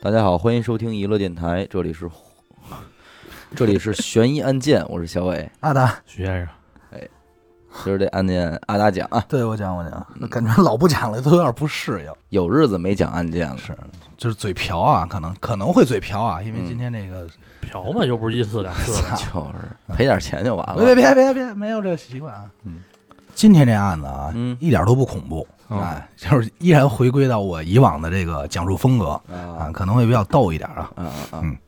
大家好，欢迎收听娱乐电台，这里是 这里是悬疑案件，我是小伟。阿达，徐先生，哎今儿这案件阿达讲啊，对我讲我讲，那感觉老不讲了，都有点不适应。有日子没讲案件了，是，就是嘴瓢啊，可能可能会嘴瓢啊，因为今天这个，瓢嘛又不是一次两次的，就是赔点钱就完了。别别别别别，没有这个习惯啊。嗯，今天这案子啊，嗯。一点都不恐怖，哦哎，就是依然回归到我以往的这个讲述风格啊，啊可能会比较逗一点啊。嗯嗯！嗯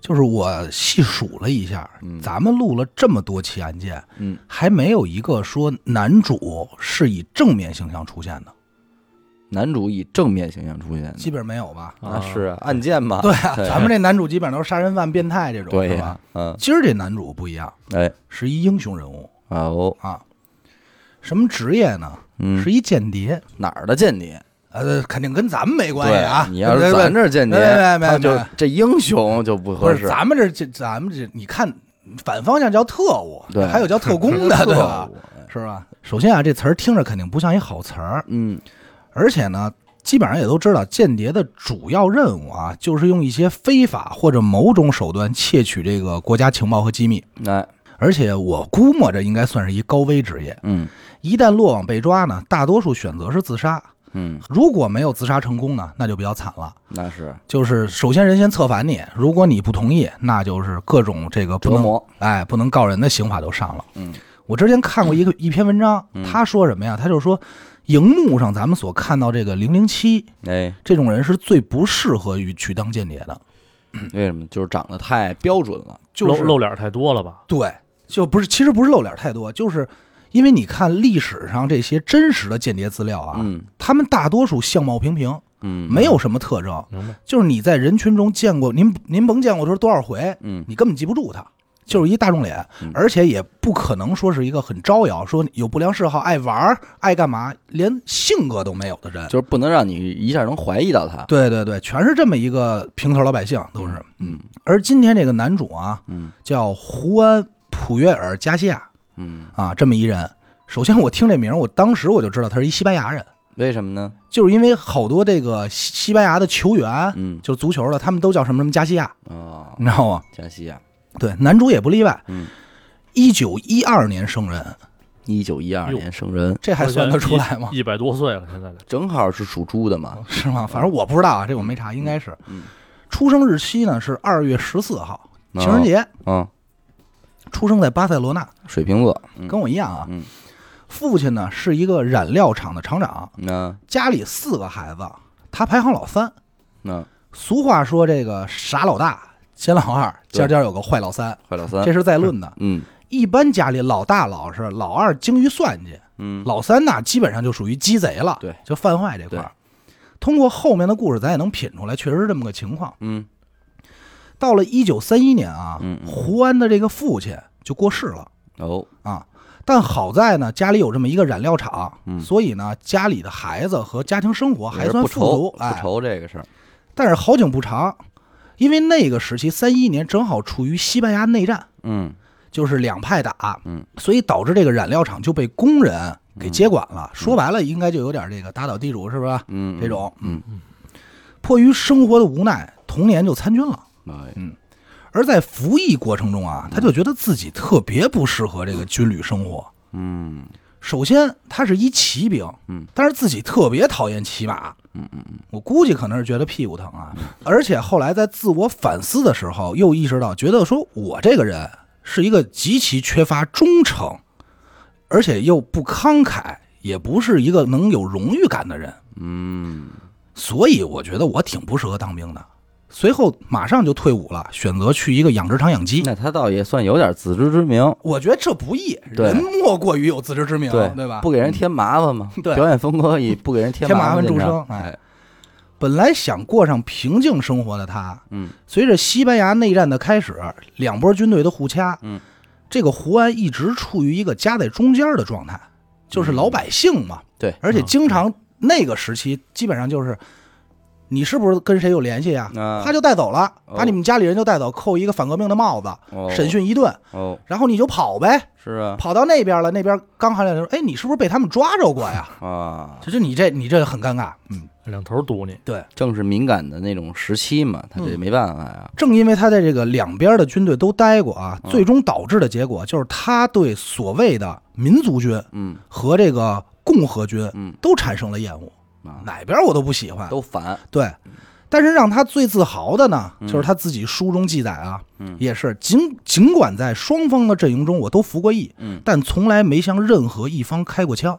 就是我细数了一下，嗯咱们录了这么多期案件，嗯，还没有一个说男主是以正面形象出现的，男主以正面形象出现，基本没有吧？啊是啊案件嘛？对啊，咱们这男主基本上都是杀人犯、变态这种，是吧？，嗯，今儿这男主不一样，哎，是一英雄人物啊哦，啊。什么职业呢？嗯，是一间谍。哪儿的间谍？呃，肯定跟咱们没关系啊。你要是咱这儿间谍，没没没他就这英雄就不不合适。是咱们这这咱们这，你看反方向叫特务，对还有叫特工的，对吧？是吧？首先啊，这词儿听着肯定不像一好词儿，嗯而且呢，基本上也都知道，间谍的主要任务啊，就是用一些非法或者某种手段窃取这个国家情报和机密。哎，而且我估摸着应该算是一高危职业。嗯一旦落网被抓呢，大多数选择是自杀。嗯，如果没有自杀成功呢，那就比较惨了。那是就是首先人先策反你，如果你不同意，那就是各种这个不能折磨。哎不能告人的刑法都上了。嗯我之前看过一个一篇文章，嗯他说什么呀？他就说，荧幕上咱们所看到这个零零七哎，这种人是最不适合于去当间谍的，为什么？就是长得太标准了。就是露露脸太多了吧？对，就不是其实不是露脸太多，就是因为你看历史上这些真实的间谍资料啊，嗯。他们大多数相貌平平，嗯，没有什么特征，明白？就是你在人群中见过您您甭见过说多少回，嗯。你根本记不住他，就是一大众脸嗯，而且也不可能说是一个很招摇，说有不良嗜好、爱玩儿、爱干嘛，连性格都没有的人。就是不能让你一下能怀疑到他。对对对，全是这么一个平头老百姓，都是。嗯。而今天这个男主啊，嗯。叫胡安·普约尔·加西亚嗯，啊，这么一人。首先我听这名儿，我当时我就知道他是一西班牙人，为什么呢？就是因为好多这个西西班牙的球员，嗯就是足球的，他们都叫什么什么加西亚，哦，你知道吗？加西亚，对，男主也不例外。嗯，一九一二年生人，一九一二年生人，这还算得出来吗？一百多岁了，现在正好是属猪的嘛。是吗？反正我不知道啊，这我没查，应该是。嗯出生日期呢是二月十四号，情人节。嗯，出生在巴塞罗那，水瓶座。嗯跟我一样啊。嗯父亲呢是一个染料厂的厂长，那家里四个孩子，他排行老三。那俗话说这个傻老大，奸老二，对家家有个坏老三，坏老三这。是在论的。嗯一般家里老大老实，老二精于算计，嗯，老三呢基本上就属于鸡贼了，对，就犯坏这块儿。通过后面的故事，咱也能品出来，确实是这么个情况。嗯到了一九三一年啊，嗯嗯胡安的这个父亲就过世了哦啊。但好在呢，家里有这么一个染料厂，嗯所以呢，家里的孩子和家庭生活还算富足。不哎，愁这个事儿。但是好景不长，因为那个时期三一年正好处于西班牙内战，嗯就是两派打，嗯，所以导致这个染料厂就被工人给接管了。说白了，应该就有点这个打倒地主是不是？嗯，这种，嗯迫于生活的无奈，童年就参军了。哎而在服役过程中啊，他就觉得自己特别不适合这个军旅生活。嗯首先，他是一骑兵，嗯，但是自己特别讨厌骑马，嗯嗯嗯我估计可能是觉得屁股疼啊。而且后来在自我反思的时候，又意识到，觉得说我这个人是一个极其缺乏忠诚，而且又不慷慨，也不是一个能有荣誉感的人，嗯所以我觉得我挺不适合当兵的。随后马上就退伍了，选择去一个养殖场养鸡。那他倒也算有点自知之明，我觉得这不易，人莫过于有自知之明，对。对吧？不给人添麻烦嘛。对。表演风格以不给人添添麻烦著称哎。哎，本来想过上平静生活的他，嗯。随着西班牙内战的开始，两波军队的互掐，嗯，这个胡安一直处于一个夹在中间的状态，就是老百姓嘛，对，而且经常那个时期基本上就是。你是不是跟谁有联系呀？啊。他就带走了，哦。把你们家里人就带走，扣一个反革命的帽子，哦。审讯一顿，哦，然后你就跑呗，是啊。跑到那边了，那边刚喊两声，哎，你是不是被他们抓着过呀？啊，就是你这你这很尴尬，嗯，两头堵你，对，正是敏感的那种时期嘛，他这嗯。没办法呀。正因为他在这个两边的军队都待过啊，嗯最终导致的结果就是他对所谓的民族军嗯。和这个共和军嗯。都产生了厌恶，啊，哪边我都不喜欢。都烦。对，但是让他最自豪的呢，嗯就是他自己书中记载啊，嗯也是尽尽管在双方的阵营中我都服过役，嗯但从来没向任何一方开过枪。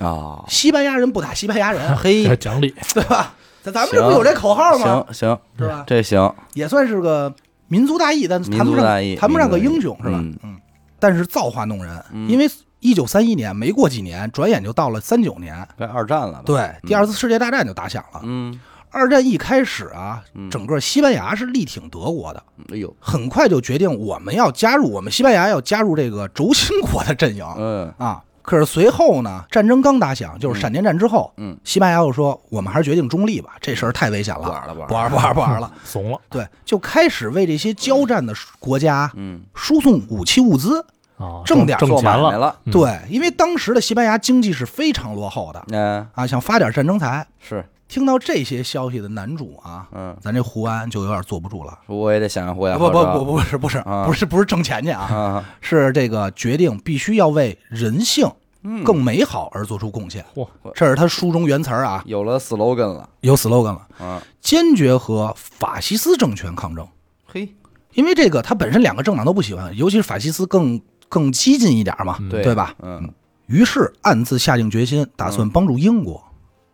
啊，西班牙人不打西班牙人，嘿这，讲理。对吧？咱咱们这不有这口号吗？行行，是吧？这行，也算是个民族大义，但谈不上族大义谈不上个英雄，是吧？嗯嗯。但是造化弄人，嗯因为一九三一年没过几年，转眼就到了三九年，该二战了？对，第二次世界大战就打响了。嗯，二战一开始啊，嗯整个西班牙是力挺德国的，哎呦，很快就决定我们要加入，我们西班牙要加入这个轴心国的阵营嗯啊。可是随后呢，战争刚打响，就是闪电战之后，嗯，西班牙又说我们还是决定中立吧，这事儿太危险了，不玩了，不不玩了。玩不玩不玩了。怂了对，就开始为这些交战的国家嗯，输送武器物资。啊，挣点做挣钱了，买卖了。嗯对，因为当时的西班牙经济是非常落后的嗯，啊，想发点战争财。是，听到这些消息的男主啊，嗯，咱这胡安就有点坐不住了。我也得想想胡安不不不不是不是啊不是不是挣钱去啊，啊，是这个决定必须要为人性嗯，更美好而做出贡献。嚯，这是他书中原词啊，有了 slogan 了。有 slogan 了，啊，坚决和法西斯政权抗争。嘿，因为这个他本身两个政党都不喜欢，尤其是法西斯更更激进一点嘛，嗯对对吧？嗯于是暗自下定决心，打算帮助英国。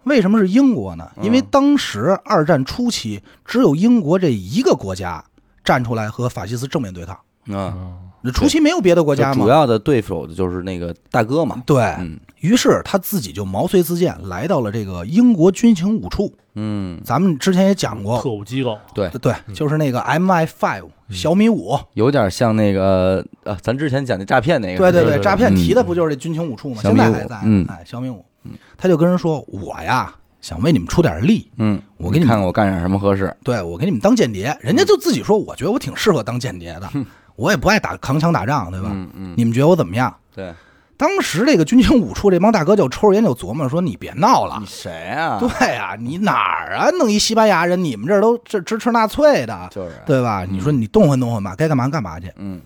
为什么是英国呢？嗯因为当时二战初期，只有英国这一个国家站出来和法西斯正面对抗。啊，嗯那初期没有别的国家嘛？要的对手就是那个大哥嘛。对嗯于是，他自己就毛遂自荐，来到了这个英国军情五处。嗯，咱们之前也讲过，特务机构，对，对，就是那个 MI Five 小米五，有点像那个呃，咱之前讲的诈骗那个。对对对对诈骗嗯提的不就是这军情五处吗？小米五现在还在，嗯哎，小米五，他就跟人说：“我呀，想为你们出点力，嗯，我给你们看看我干点什么合适。对我给你们当间谍。”人家就自己说：“我觉得我挺适合当间谍的，我也不爱打扛枪打仗，对吧？嗯嗯，你们觉得我怎么样对，？”当时这个军情五处这帮大哥就抽着烟就琢磨说：“你别闹了你，谁啊？对呀、你哪儿啊？弄一西班牙人，你们这儿都这支持纳粹的，就是，对吧？你说你动换动换吧，该干嘛干嘛去。嗯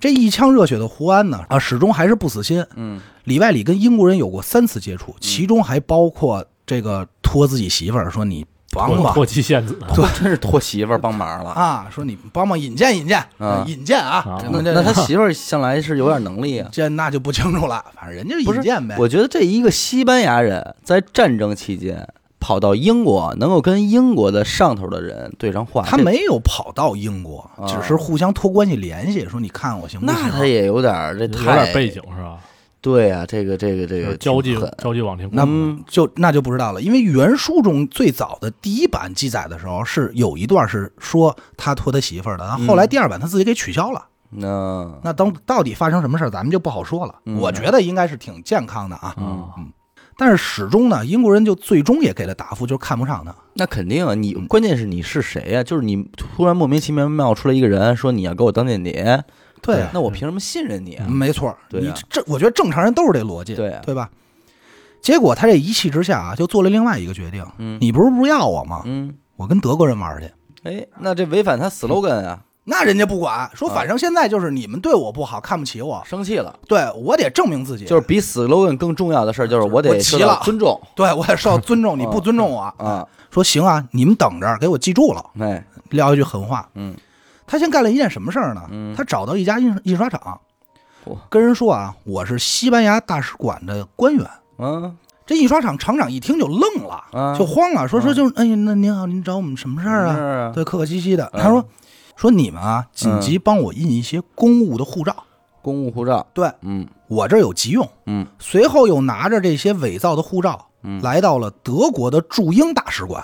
这一腔热血的胡安呢，啊，始终还是不死心。嗯里外里跟英国人有过三次接触，其中还包括这个托自己媳妇儿说你帮帮脱脱妻献子，真是托媳妇儿帮忙了。啊，说你帮忙引荐引荐，啊引荐啊那他媳妇儿向来是有点能力啊。这那就不清楚了，反正人家不是引荐呗。我觉得这一个西班牙人在战争期间跑到英国，能够跟英国的上头的人对上话，这他没有跑到英国，啊只是互相托关系联系，说你看我行不行？那他也有点儿这有太点背景是吧？对啊，这个这个这个交际交际网挺那嗯就那就不知道了，因为原书中最早的第一版记载的时候是有一段是说他托他媳妇儿的，后来第二版他自己给取消了。那那等到底发生什么事儿，咱们就不好说了。嗯我觉得应该是挺健康的啊，嗯，但是始终呢，英国人就最终也给了答复，就是看不上他。那肯定啊，你关键是你是谁呀、就是你突然莫名其妙冒出来一个人说你要给我当间谍，对啊，那我凭什么信任你啊？没错，你对啊这我觉得正常人都是这逻辑，对啊对吧？结果他这一气之下啊，就做了另外一个决定。嗯你不是不要我吗？嗯，我跟德国人玩去。哎，那这违反他 slogan 啊，那人家不管，说啊反正现在就是你们对我不好，看不起我，生气了。对我得证明自己，就是比 slogan 更重要的事儿，就是我我得受到了尊重对我得受到尊重，你不尊重我，啊。说行啊，你们等着，给我记住了，哎，撂一句狠话。嗯他先干了一件什么事儿呢？嗯。他找到一家印印刷厂嚯，跟人说啊，我是西班牙大使馆的官员。嗯这印刷厂厂长一听就愣了，啊。就慌了，说说啊。就哎呀，那您好，您找我们什么事儿啊？啊，对，客客气气的。嗯。他说说你们啊，紧急帮我印一些公务的护照，公务护照，对嗯。我这儿有急用。嗯。随后又拿着这些伪造的护照，嗯。来到了德国的驻英大使馆，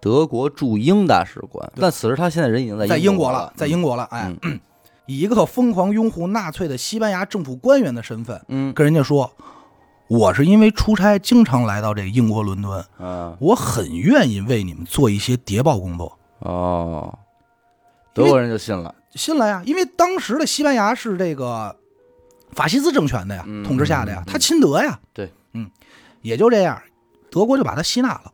德国驻英大使馆。但此时他现在人已经在在英国了了，，在英国了。哎，嗯 以一个疯狂拥护纳粹的西班牙政府官员的身份，嗯跟人家说，我是因为出差经常来到这个英国伦敦，啊我很愿意为你们做一些谍报工作。哦，德国人就信了，信了呀，因为当时的西班牙是这个法西斯政权的呀，嗯统治下的呀嗯，他亲德呀。对，嗯，也就这样，德国就把他吸纳了。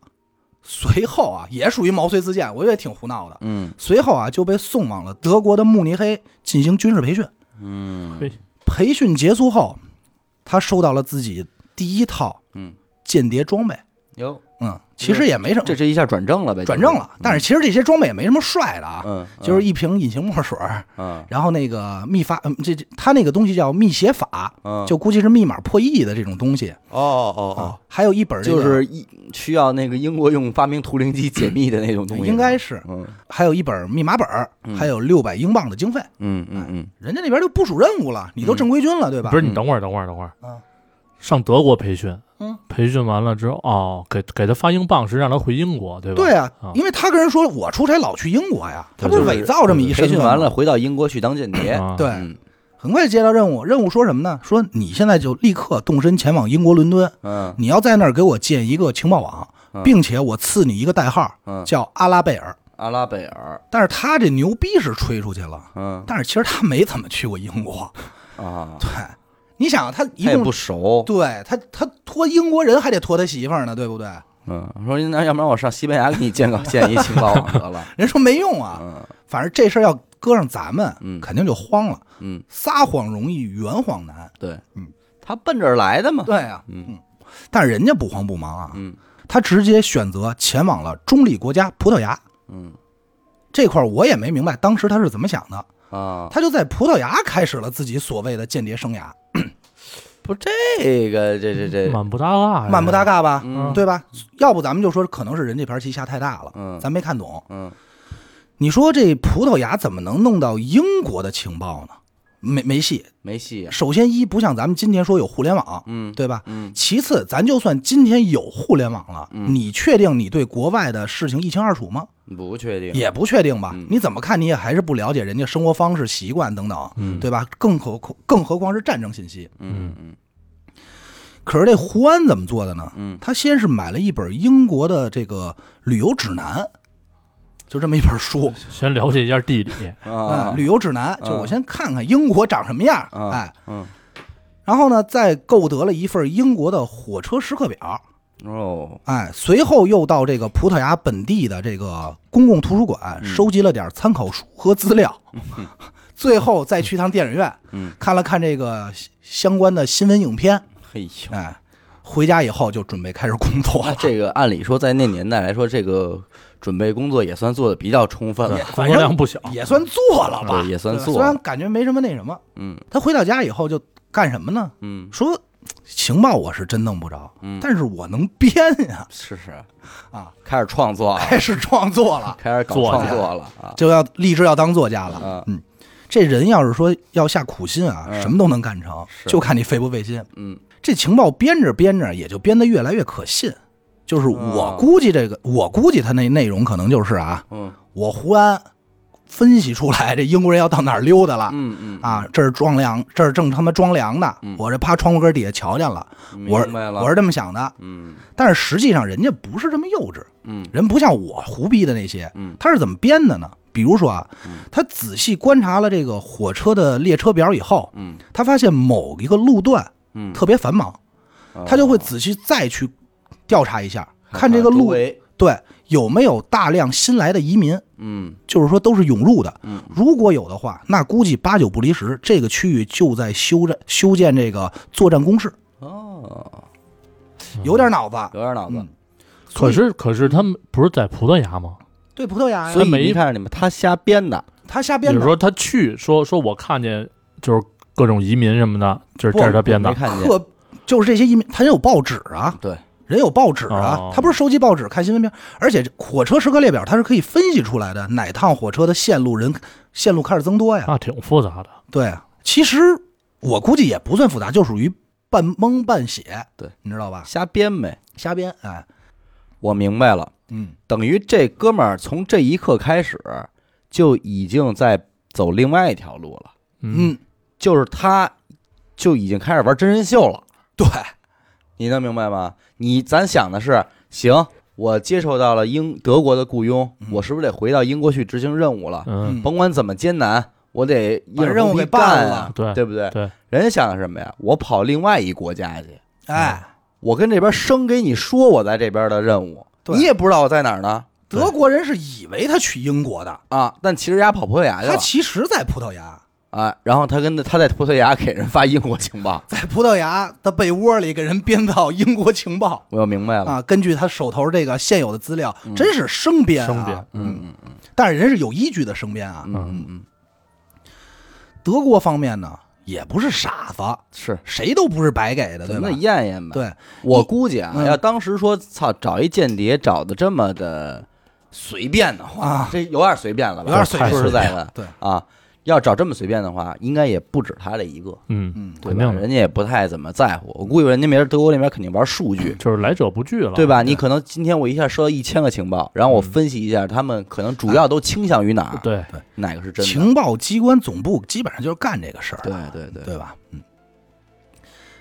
随后啊，也属于毛遂自荐，我觉得挺胡闹的。嗯随后啊，就被送往了德国的慕尼黑进行军事培训。嗯培训结束后，他收到了自己第一套嗯，间谍装备。哟，嗯，其实也没什么，这这一下转正了呗，转正了。但是其实这些装备也没什么帅的啊，嗯，就是一瓶隐形墨水，嗯 然后那个密发，嗯，这这他那个东西叫密写法，嗯，就估计是密码破译的这种东西哦哦啊哦，。还有一本这个就是一需要那个英国用发明图灵机解密的那种东西，应该是，嗯还有一本密码本，嗯还有六百英镑的经费。嗯嗯嗯，人家那边就部署任务了，你都正规军了，对吧？不是你等会儿，等会儿，等会儿，嗯上德国培训，嗯，培训完了之后，哦，给给他发英镑是让他回英国，对吧？对啊啊，因为他跟人说我出差老去英国呀，他对不是伪造这么一培训完了，回到英国去当间谍，啊。对，嗯。很快接到任务，任务说什么呢？说你现在就立刻动身前往英国伦敦，嗯。你要在那儿给我建一个情报网，嗯。并且我赐你一个代号，嗯，叫阿拉贝尔。阿拉贝尔，但是他这牛逼是吹出去了，嗯。但是其实他没怎么去过英国。啊，对，你想他一也不熟，对他他托英国人还得托他媳妇儿呢，对不对？嗯，说那要不然我上西班牙给你建个建一情报网得了，人说没用啊，嗯。反正这事儿要搁上咱们，嗯。肯定就慌了。嗯，撒谎容易，圆谎难。对，嗯，他奔这儿来的嘛，对啊，嗯。但是人家不慌不忙啊，嗯。他直接选择前往了中立国家葡萄牙。嗯这块我也没明白当时他是怎么想的，啊，他就在葡萄牙开始了自己所谓的间谍生涯，不这个这这这，满不搭嘎，满不搭嘎吧，嗯。对吧？要不咱们就说可能是人这盘棋下太大了，嗯。咱没看懂。嗯。你说这葡萄牙怎么能弄到英国的情报呢？没没戏。没戏，首先一不像咱们今天说有互联网，嗯对吧？嗯其次，咱就算今天有互联网了，嗯你确定你对国外的事情一清二楚吗？不确定，也不确定吧。嗯你怎么看你也还是不了解人家生活方式、习惯等等，嗯对吧？更何更何况是战争信息。嗯嗯可是这胡安怎么做的呢？嗯他先是买了一本英国的这个旅游指南，就这么一本书先了解一下地理，啊。嗯，旅游指南，就我先看看英国长什么样，啊哎，嗯。然后呢，再购得了一份英国的火车时刻表，哦。哎，随后又到这个葡萄牙本地的这个公共图书馆嗯收集了点参考书和资料，最后再去趟电影院嗯，看了看这个相关的新闻影片，嘿呦。哎，回家以后就准备开始工作了。这个按理说，在那年代来说，这个准备工作也算做的比较充分了，工作量不小，也算做了吧，也算做虽然感觉没什么那什么。嗯。他回到家以后就干什么呢？嗯。说情报我是真弄不着，嗯，但是我能编呀，是是。啊，开始创作了，开始创作了，开始搞创作了。啊，就要立志要当作家了。啊。嗯，这人要是说要下苦心啊，嗯。什么都能干成，是。就看你费不费心。嗯这情报编着编着，也就编得越来越可信。就是我哦估计这个，我估计他那内容可能就是啊，嗯我胡安分析出来，这英国人要到哪儿溜达了。嗯嗯啊，这是装粮，这是正他妈装粮呢。嗯我这趴窗户根底下瞧见了，我我是这么想的。嗯但是实际上人家不是这么幼稚，嗯人不像我胡逼的那些，嗯他是怎么编的呢？比如说啊嗯，他仔细观察了这个火车的列车表以后，嗯他发现某一个路段嗯，特别繁忙，他就会仔细再去调查一下，看这个路对有没有大量新来的移民，嗯。就是说都是涌入的。嗯。如果有的话，那估计八九不离十，这个区域就在修战修建这个作战工事，哦，有点脑子。有点脑子。嗯，可是可是他们不是在葡萄牙吗？对葡萄牙呀，所以没看着你们他瞎编的，他瞎编的，比如说他去说说我看见就是各种移民什么的，这是这是他编的。没，看见，可就是这些移民，他人有报纸啊，对，人有报纸啊哦，他不是收集报纸看新闻片，而且火车时刻列表它是可以分析出来的，哪趟火车的线路人线路开始增多呀？那挺复杂的。对啊，其实我估计也不算复杂，就属于半蒙半写，对，你知道吧？瞎编呗。瞎编，哎，我明白了，嗯，等于这哥们儿从这一刻开始就已经在走另外一条路了，嗯，就是他就已经开始玩真人秀了。对，你能明白吗？你咱想的是，行，我接受到了英德国的雇佣，嗯。我是不是得回到英国去执行任务了？嗯，甭管怎么艰难，我得把任务给办了。啊，对对不对？对，人家想的什么呀？我跑另外一国家去，哎，我跟这边生给你说我在这边的任务，你也不知道我在哪儿呢？德国人是以为他去英国的，啊，但其实人家跑葡萄牙去了。他其实在葡萄牙，啊，然后他跟他在葡萄牙给人发英国情报，在葡萄牙的被窝里给人编造英国情报我要明白了，啊。根据他手头这个现有的资料，真是生编啊，生编嗯嗯但是人是有依据的生编啊。嗯嗯嗯，德国方面呢，也不是傻子，是，谁都不是白给的，对吧咱们？验验吧。，对，我估计啊，嗯要当时说操找一间谍找的这么的随便的话，啊这有点随便了吧？有点随便说实在的，对啊，要找这么随便的话，应该也不止他这一个，嗯，嗯，对吧？肯定的人家也不太怎么在乎。我估计人家没人德国那边肯定玩数据。就是来者不拒了，对吧？你可能今天我一下收到一千个情报，然后我嗯分析一下，他们可能主要都倾向于哪儿，对，哪个是真的？情报机关总部基本上就是干这个事儿的，对对对，对吧？嗯，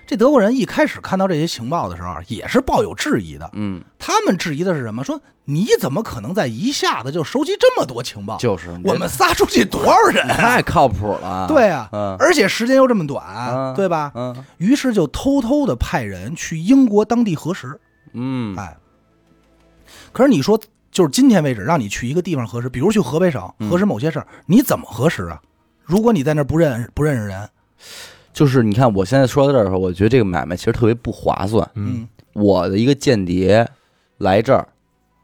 这德国人一开始看到这些情报的时候，也是抱有质疑的。嗯，他们质疑的是什么？说你怎么可能在一下子就收集这么多情报？就是我们仨出去多少人啊？太靠谱了。对啊，嗯而且时间又这么短，嗯对吧？嗯于是就偷偷的派人去英国当地核实。嗯哎，可是你说，就是今天为止，让你去一个地方核实，比如去河北省嗯核实某些事儿，你怎么核实啊？如果你在那儿不认识不认识人，就是你看，我现在说到这儿的时候，我觉得这个买卖其实特别不划算。嗯，我的一个间谍来这儿，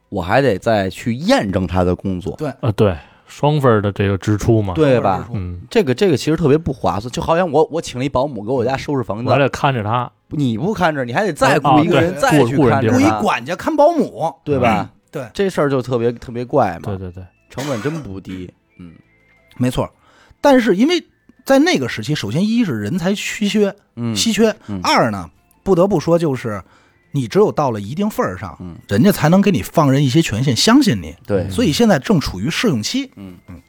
我还得再去验证他的工作，对。啊，对，双份儿的这个支出嘛，对吧？嗯，这个这个其实特别不划算，就好像我我请了一保姆给我家收拾房子，我还得看着他，你不看着，你还得再啊雇一个人对再去雇雇人雇一他，管家看保姆，对吧？对，这事儿就特别特别怪嘛，对对对，成本真不低。嗯。没错。但是因为在那个时期，首先一是人才稀缺，嗯稀缺；嗯二呢，不得不说就是你只有到了一定份儿上，嗯人家才能给你放任一些权限，相信你。对，所以现在正处于试用期。嗯嗯，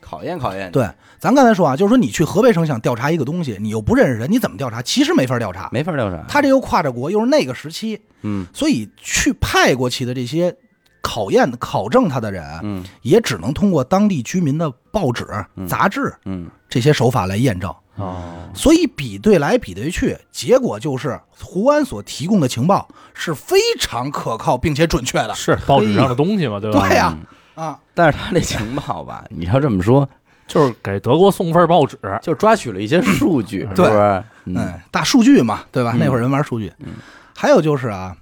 考验考验，对，咱刚才说啊，就是说你去河北省想调查一个东西，你又不认识人，你怎么调查？其实没法调查。没法调查。他这又跨着国，又是那个时期，嗯所以去派过去的这些考验、考证他的人，嗯也只能通过当地居民的报纸、嗯杂志嗯这些手法来验证。哦，所以比对来比对去，结果就是胡安所提供的情报是非常可靠并且准确的。是报纸上的东西嘛，对吧？对呀嗯啊，但是他这情报吧，你要这么说，就是给德国送份报纸，就抓取了一些数据，是对不是？嗯哎，大数据嘛，对吧？嗯那会儿人玩数据。嗯还有就是啊，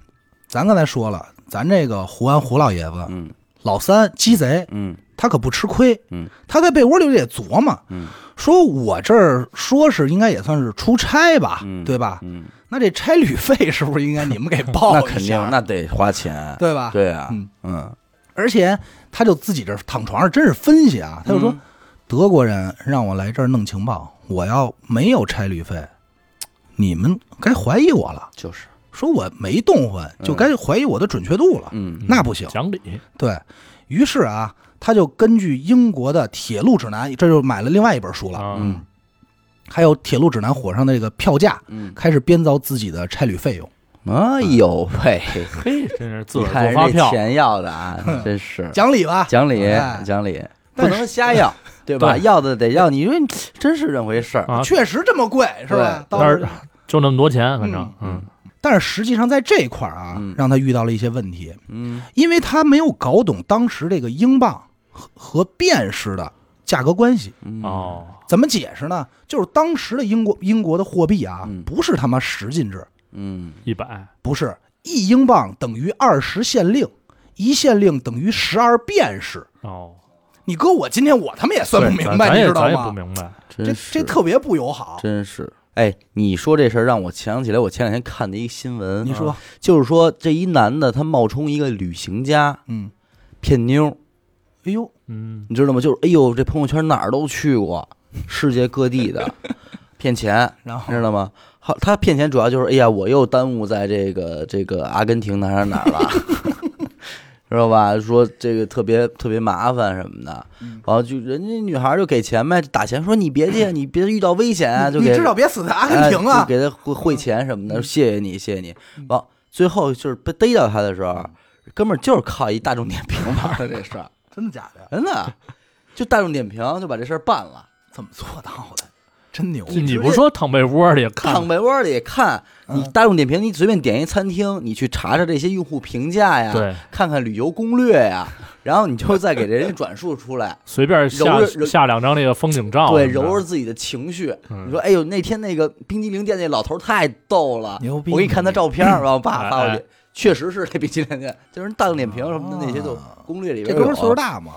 咱刚才说了，咱这个胡安胡老爷子嗯老三鸡贼，嗯他可不吃亏。嗯，他在被窝里也琢磨，嗯说我这儿说是应该也算是出差吧，嗯对吧？嗯，那这差旅费是不是应该你们给 报？那肯定，那得花钱，对吧？对啊，嗯嗯而且他就自己这儿躺床上，真是分析啊，他就说、嗯德国人让我来这儿弄情报，我要没有差旅费，你们该怀疑我了。就是，说我没动换，就该怀疑我的准确度了。嗯。那不行。讲理，对于是啊，他就根据英国的铁路指南，这就买了另外一本书了，啊，嗯。还有铁路指南火上的这个票价，嗯，开始编造自己的差旅费用。哎呦喂，嘿，真是 自个儿你看人这做发票，钱要的啊，真是。讲理吧，讲理哎。讲理，不能瞎要，对吧？对。要的得要，你因为真是这回事儿，啊，确实这么贵，是吧？但是就那么多钱，反正，嗯。嗯，但是实际上在这块儿啊嗯，让他遇到了一些问题，嗯因为他没有搞懂当时这个英镑和和便士的价格关系。嗯哦，怎么解释呢？就是当时的英国英国的货币啊嗯，不是他妈十进制，嗯一百，不是一英镑等于二十县令，一县令等于十二便士。哦，你搁我今天我他妈也算不明白，你知道吗？咱也不明白，这这特别不友好。真是。哎，你说这事儿让我想起来，我前两天看的一新闻，你说，就是说这一男的他冒充一个旅行家嗯，骗妞，哎呦，嗯，你知道吗？就是哎呦，这朋友圈哪儿都去过，世界各地的骗钱，然后知道吗？好，他骗钱主要就是哎呀，我又耽误在这个这个阿根廷哪儿哪儿哪儿了。知道吧？说这个特别特别麻烦什么的，嗯然后就人家女孩就给钱呗，打钱说你别去，你别遇到危险啊，就给你至少别死在阿根廷哎就啊！给他汇汇钱什么的，谢谢你，谢谢你。完，最后就是被逮到他的时候，哥们儿就是靠一大众点评玩的 这事儿，真的假的？真的，就大众点评就把这事儿办了。怎么做到的？真牛！你不说躺被窝里看躺被窝里看，你大众点评，你随便点一餐厅，你去查查这些用户评价呀，对，看看旅游攻略呀，然后你就再给人家转述出来，随便下下两张那个风景照，对，揉揉自己的情绪。嗯你说，哎呦，那天那个冰激凌店那老头太逗了，牛逼我给你看他照片，然后爸哎发过去哎，确实是那冰激凌店，就是大众点评什么的那些都啊攻略里边有这哥们儿岁数，大吗？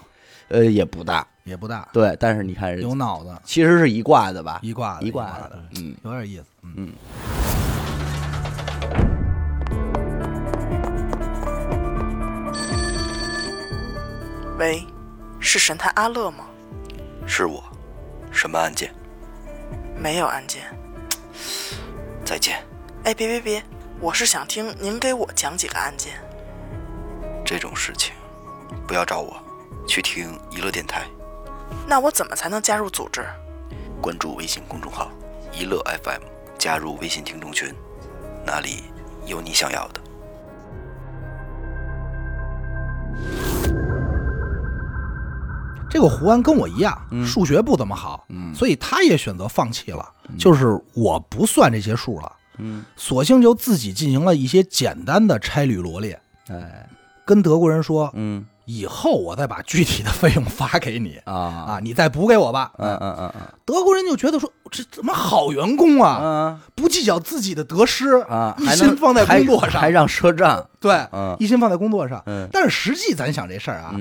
呃，也不大，也不大，对，但是你看人有脑子，其实是一挂的吧，一挂的一挂的的，，嗯有点意思。嗯，嗯。喂，是神探阿乐吗？是我，什么案件？没有案件。再见。哎，别别别，我是想听您给我讲几个案件。这种事情，不要找我，去听娱乐电台，那我怎么才能加入组织？关注微信公众号“一乐 FM”，加入微信听众群，那里有你想要的。这个胡安跟我一样，嗯数学不怎么好，嗯所以他也选择放弃了，就是我不算这些数了，嗯，索性就自己进行了一些简单的差旅罗列，哎，跟德国人说，嗯以后我再把具体的费用发给你啊啊，你再补给我吧。嗯嗯嗯嗯德国人就觉得说，这怎么好员工啊，嗯不计较自己的得失啊，一还心放在工作上，还还让赊账，对，嗯一心放在工作上。嗯但是实际咱想这事儿啊，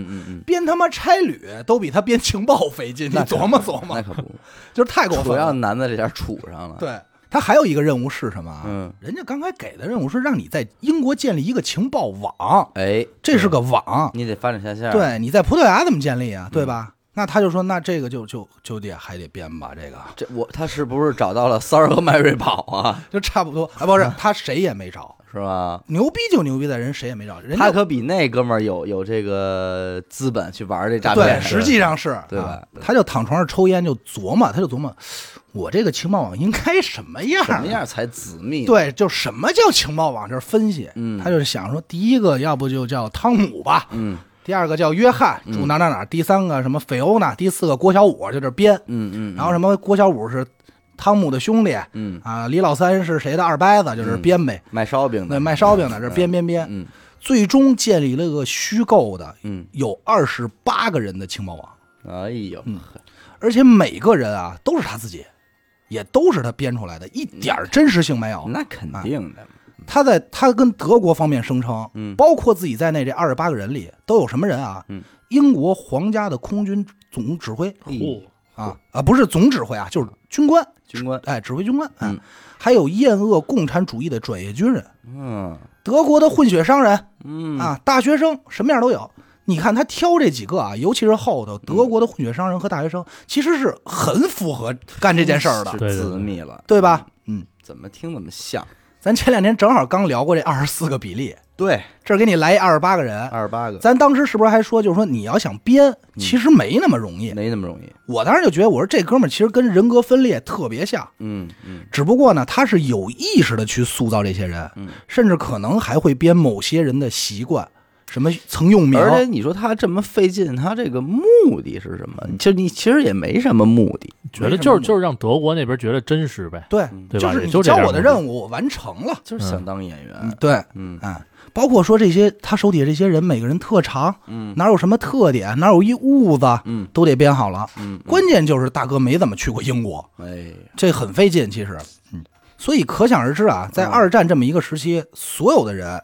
编他妈差旅都比他编情报费劲，你琢磨琢磨那，可不，就是太过主要。难在这点处上了，，对他还有一个任务是什么啊？嗯，人家刚才给的任务是让你在英国建立一个情报网，哎，这是个网。你得发展下线，，对，你在葡萄牙怎么建立啊？对吧？那他就说，那这个就就就得还得编吧，这个这我他是不是找到了三儿和麦瑞宝啊？就差不多啊，不是他谁也没找，是吧？牛逼就牛逼在人谁也没找，人家他可比那哥们儿有有这个资本去玩这诈骗，对，实际上是对吧啊他就躺床上抽烟，就琢磨，他就琢磨，我这个情报网应该什么样？什么？样才缜密？，对，就什么叫情报网？这是分析。嗯他就是想说，第一个要不就叫汤姆吧，嗯第二个叫约翰，住哪哪哪，第三个什么菲欧娜，第四个郭小五，就这编。嗯嗯，然后什么郭小五是汤姆的兄弟嗯。啊，李老三是谁的二伯子，就是编呗。卖烧饼那的，卖烧饼的，这编编编，嗯。最终建立了个虚构的嗯，有二十八个人的情报网。哎呦，嗯。而且每个人啊都是他自己，也都是他编出来的，一点真实性没有。那肯定的，他在他跟德国方面声称，嗯。包括自己在内这二十八个人里都有什么人啊？嗯。英国皇家的空军总指挥。嚯，啊啊，不是总指挥啊，就是军官，军官，哎，指挥军官，哎嗯。还有厌恶共产主义的专业军人，嗯。德国的混血商人。嗯。啊，大学生什么样都有。你看他挑这几个啊，尤其是后头德国的混血商人和大学生，其实是很符合干这件事儿的。是，对对对。缜密了，对吧？嗯，怎么听怎么像？咱前两天正好刚聊过这二十四个比例，对，这儿给你来一二十八个人，二十八个，咱当时是不是还说，就是说你要想编，其实没那么容易。没那么容易。我当时就觉得，我说这哥们儿其实跟人格分裂特别像，嗯嗯。只不过呢，他是有意识的去塑造这些人，嗯，甚至可能还会编某些人的习惯，什么曾用名，而且你说他这么费劲，他这个目的是什么？其实你其实也没什么目的，觉得就是就是让德国那边觉得真实呗，对，对吧？就是也你交我的就这点目的。任务，我完成了。就是想当演员。对，嗯。啊，包括说这些他手底下这些人，每个人特长，嗯。哪有什么特点，哪有一痦子，嗯。都得编好了。嗯，关键就是大哥没怎么去过英国，哎，这很费劲，其实，嗯，所以可想而知啊，在嗯。二战这么一个时期，所有的人，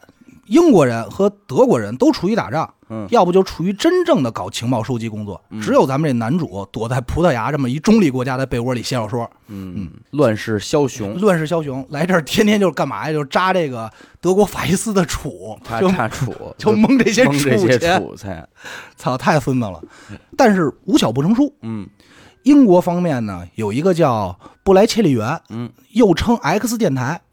英国人和德国人都处于打仗，嗯。要不就处于真正的搞情报收集工作，只有咱们这男主躲在葡萄牙这么一中立国家的被窝里写小说，嗯，乱世枭雄，乱世枭雄，来这儿天天就是干嘛呀？就是扎这个德国法西斯的储，他就差楚 就蒙这些蒙这些储钱，楚才，操，太孙子了。但是无巧不成书，嗯。英国方面呢有一个叫布莱切利园，嗯。又称 X 电台，哦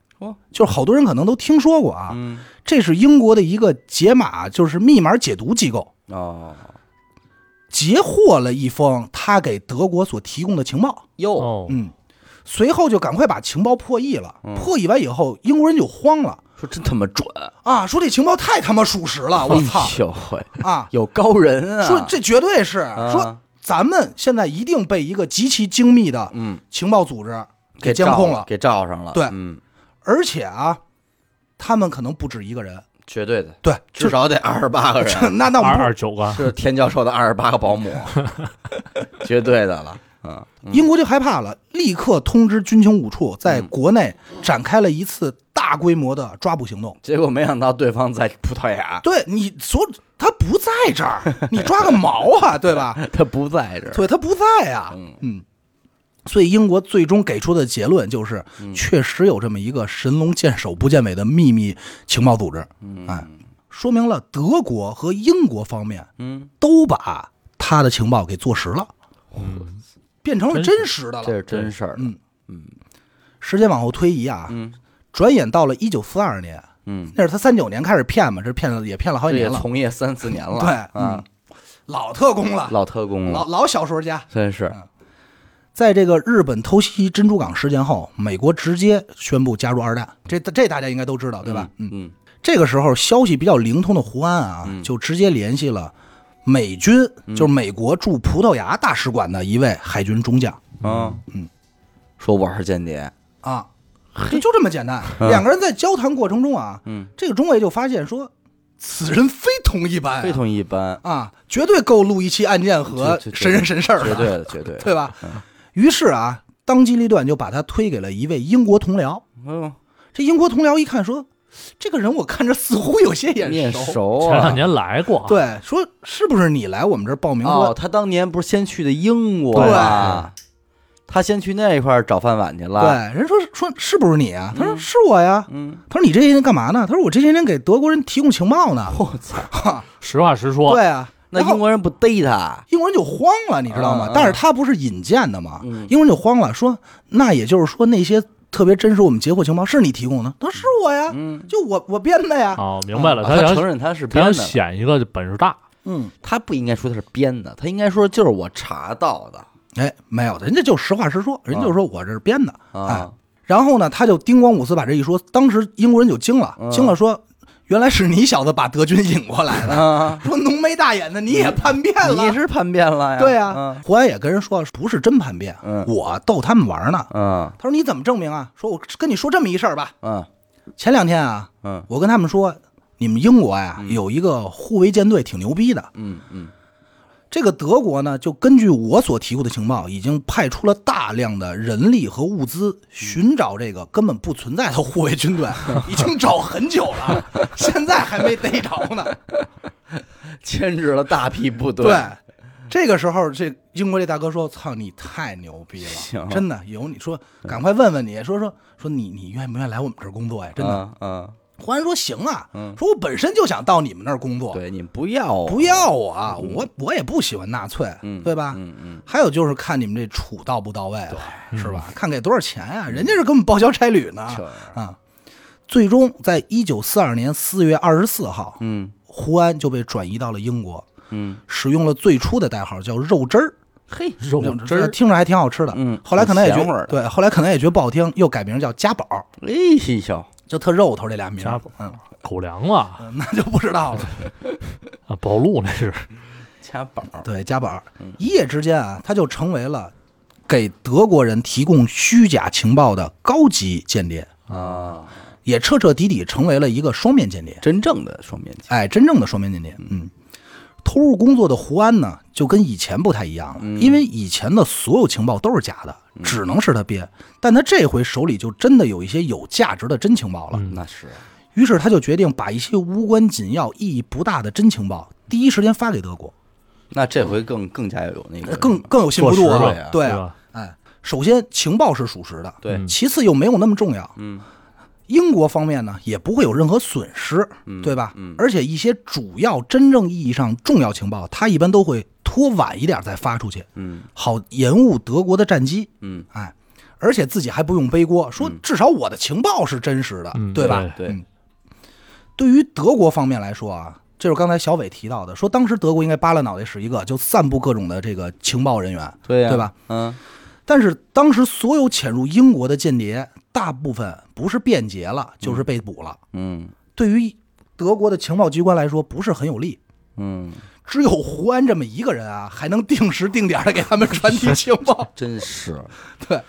就是好多人可能都听说过啊。嗯。这是英国的一个解码，就是密码解读机构，哦。截获了一封他给德国所提供的情报。哟。哦，嗯，随后就赶快把情报破译了。嗯。破译完以后，英国人就慌了。说真他妈准，啊，说这情报太他妈属实了，我操。哎呦喂，啊！有高人啊，说这绝对是啊。说。咱们现在一定被一个极其精密的嗯，情报组织给监控了，给罩上了。对。嗯，而且啊，他们可能不止一个人，绝对的，对，至少得二十八个人，那那二二九个，是田教授的二十八个保姆，绝对的了。嗯，英国就害怕了，立刻通知军情五处，在国内展开了一次大规模的抓捕行动。结果没想到对方在葡萄牙，对你所他不在这儿，你抓个毛啊，对吧？他不在这儿。对他不在呀、嗯。嗯，所以英国最终给出的结论就是，嗯。确实有这么一个神龙见首不见尾的秘密情报组织，嗯。哎，说明了德国和英国方面嗯，都把他的情报给坐实了，嗯，变成了真真实的了。这是真事儿。嗯。嗯。时间往后推移啊，嗯。转眼到了一九四二年，嗯，那是他三九年开始骗嘛，这骗了也骗了好几年了，从业三四年了。对，啊。嗯，，老特工了，老特工了，老老小说家。真是。在这个日本偷袭珍珠港事件后，美国直接宣布加入二战，这这大家应该都知道，对吧？嗯，嗯。这个时候消息比较灵通的胡安啊，嗯。就直接联系了美军，就是美国驻葡萄牙大使馆的一位海军中将。啊。嗯，说我是间谍。啊，就就这么简单。嗯。两个人在交谈过程中啊，嗯，这个中尉就发现说，此人非同一般啊、非同一般，啊，绝对够录一期案件和神人神事儿的，绝对的，绝对。对吧？于是啊，当机立断就把他推给了一位英国同僚。嗯，这英国同僚一看说，这个人我看着似乎有些眼面熟，熟啊前两。年来过，，对，说是不是你来我们这儿报名哦，他当年不是先去的英国吗？他先去那一块儿找饭碗去了。对，人说说是不是你啊？他说是我呀。嗯，他说你这些年干嘛呢？他说我这些年给德国人提供情报呢。我操，实话实说，对啊，那英国人不逮他？英国人就慌了，你知道吗？但是他不是引荐的吗？嗯英国人就慌了，说那也就是说那些特别真实我们截获情报是你提供的？他说是我呀，嗯，就我我编的呀。哦，明白了，啊他想承认他是编的，显一个本事大，嗯，他不应该说他是编的，他应该说就是我查到的哎，没有，人家就实话实说，人家就说我这是编的。哎啊。然后呢，他就叮咣五四把这一说，当时英国人就惊了，嗯惊了说，原来是你小子把德军引过来的，啊，说浓眉大眼的你也叛变了，你是叛变了呀？对呀、嗯。胡安也跟人说不是真叛变，嗯。我逗他们玩呢。嗯。他说你怎么证明啊？说我跟你说这么一事儿吧，嗯。前两天啊，嗯。我跟他们说，你们英国呀有一个护卫舰队挺牛逼的，嗯嗯这个德国呢，就根据我所提供的情报，已经派出了大量的人力和物资，寻找这个根本不存在的护卫军队，已经找很久了，现在还没逮着呢。牵制了大批部队。对，这个时候，这英国这大哥说：“操，你太牛逼行了，真的有你说，赶快问问你说说说你你愿不愿意来我们这儿工作呀？真的。嗯嗯，胡安说：“行啊，嗯。说我本身就想到你们那儿工作，对你不要不要我啊，我我也不喜欢纳粹，嗯对吧？嗯嗯。还有就是看你们这处到不到位了，是吧？看给多少钱呀、人家是给我们报销差旅呢。啊！最终，在一九四二年四月二十四号，嗯。胡安就被转移到了英国，嗯，使用了最初的代号叫肉汁儿，嘿，肉汁儿，听着还挺好吃的。嗯后来可能也觉有咸味儿的。对，后来可能也觉得不好听，又改名叫家宝，哎呦，就特肉头这俩名儿。嗯，狗粮了嗯那就不知道了。啊，宝路那是，加宝，对，家宝一夜之间啊，他就成为了给德国人提供虚假情报的高级间谍。啊，也彻彻底底成为了一个双面间谍，真正的双面枪。哎，真正的双面间谍。嗯，投入工作的胡安呢，就跟以前不太一样了，嗯。因为以前的所有情报都是假的，只能是他编，但他这回手里就真的有一些有价值的真情报了。嗯那是，于是他就决定把一些无关紧要、意义不大的真情报第一时间发给德国，那这回更更加有那个更更有信服度了。对啊，对吧？哎，首先情报是属实的，对，嗯其次又没有那么重要。嗯英国方面呢，也不会有任何损失，嗯对吧？嗯而且一些主要真正意义上重要情报，他一般都会拖晚一点再发出去，嗯好延误德国的战机。嗯哎，而且自己还不用背锅，说至少我的情报是真实的，对吧？对嗯对于德国方面来说啊，就是刚才小伟提到的，说当时德国应该扒拉脑袋使一个，就散布各种的这个情报人员，对呀，对吧？嗯但是当时所有潜入英国的间谍，大部分不是变节了，就是被捕了。嗯对于德国的情报机关来说，不是很有利。嗯只有胡安这么一个人啊，还能定时定点的给他们传递 情报。真是，对，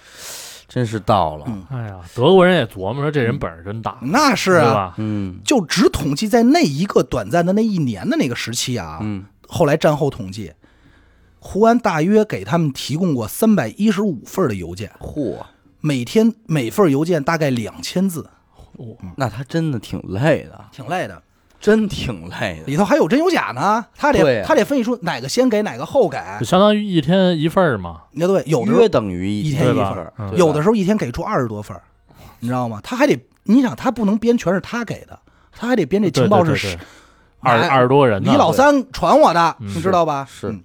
真是到了，嗯哎呀，德国人也琢磨说这人本事真大，那是啊，嗯就只统计在那一个短暂的那一年的那个时期啊，嗯，后来战后统计，胡安大约给他们提供过三百一十五份的邮件，嚯，每天每份邮件大概两千字，那他真的挺累的，挺累的。真挺累的，里头还有真有假呢，他得、啊他得分析出哪个先给哪个后给就。相当于一天一份儿嘛，那对，有的时候约等于一天一份有的时候一天给出二十多份儿，你知道吗？他还得，你想他不能编全是他给的，他还得编这情报对对对是二二十多人呢，李老三传我的，嗯你知道吧？是嗯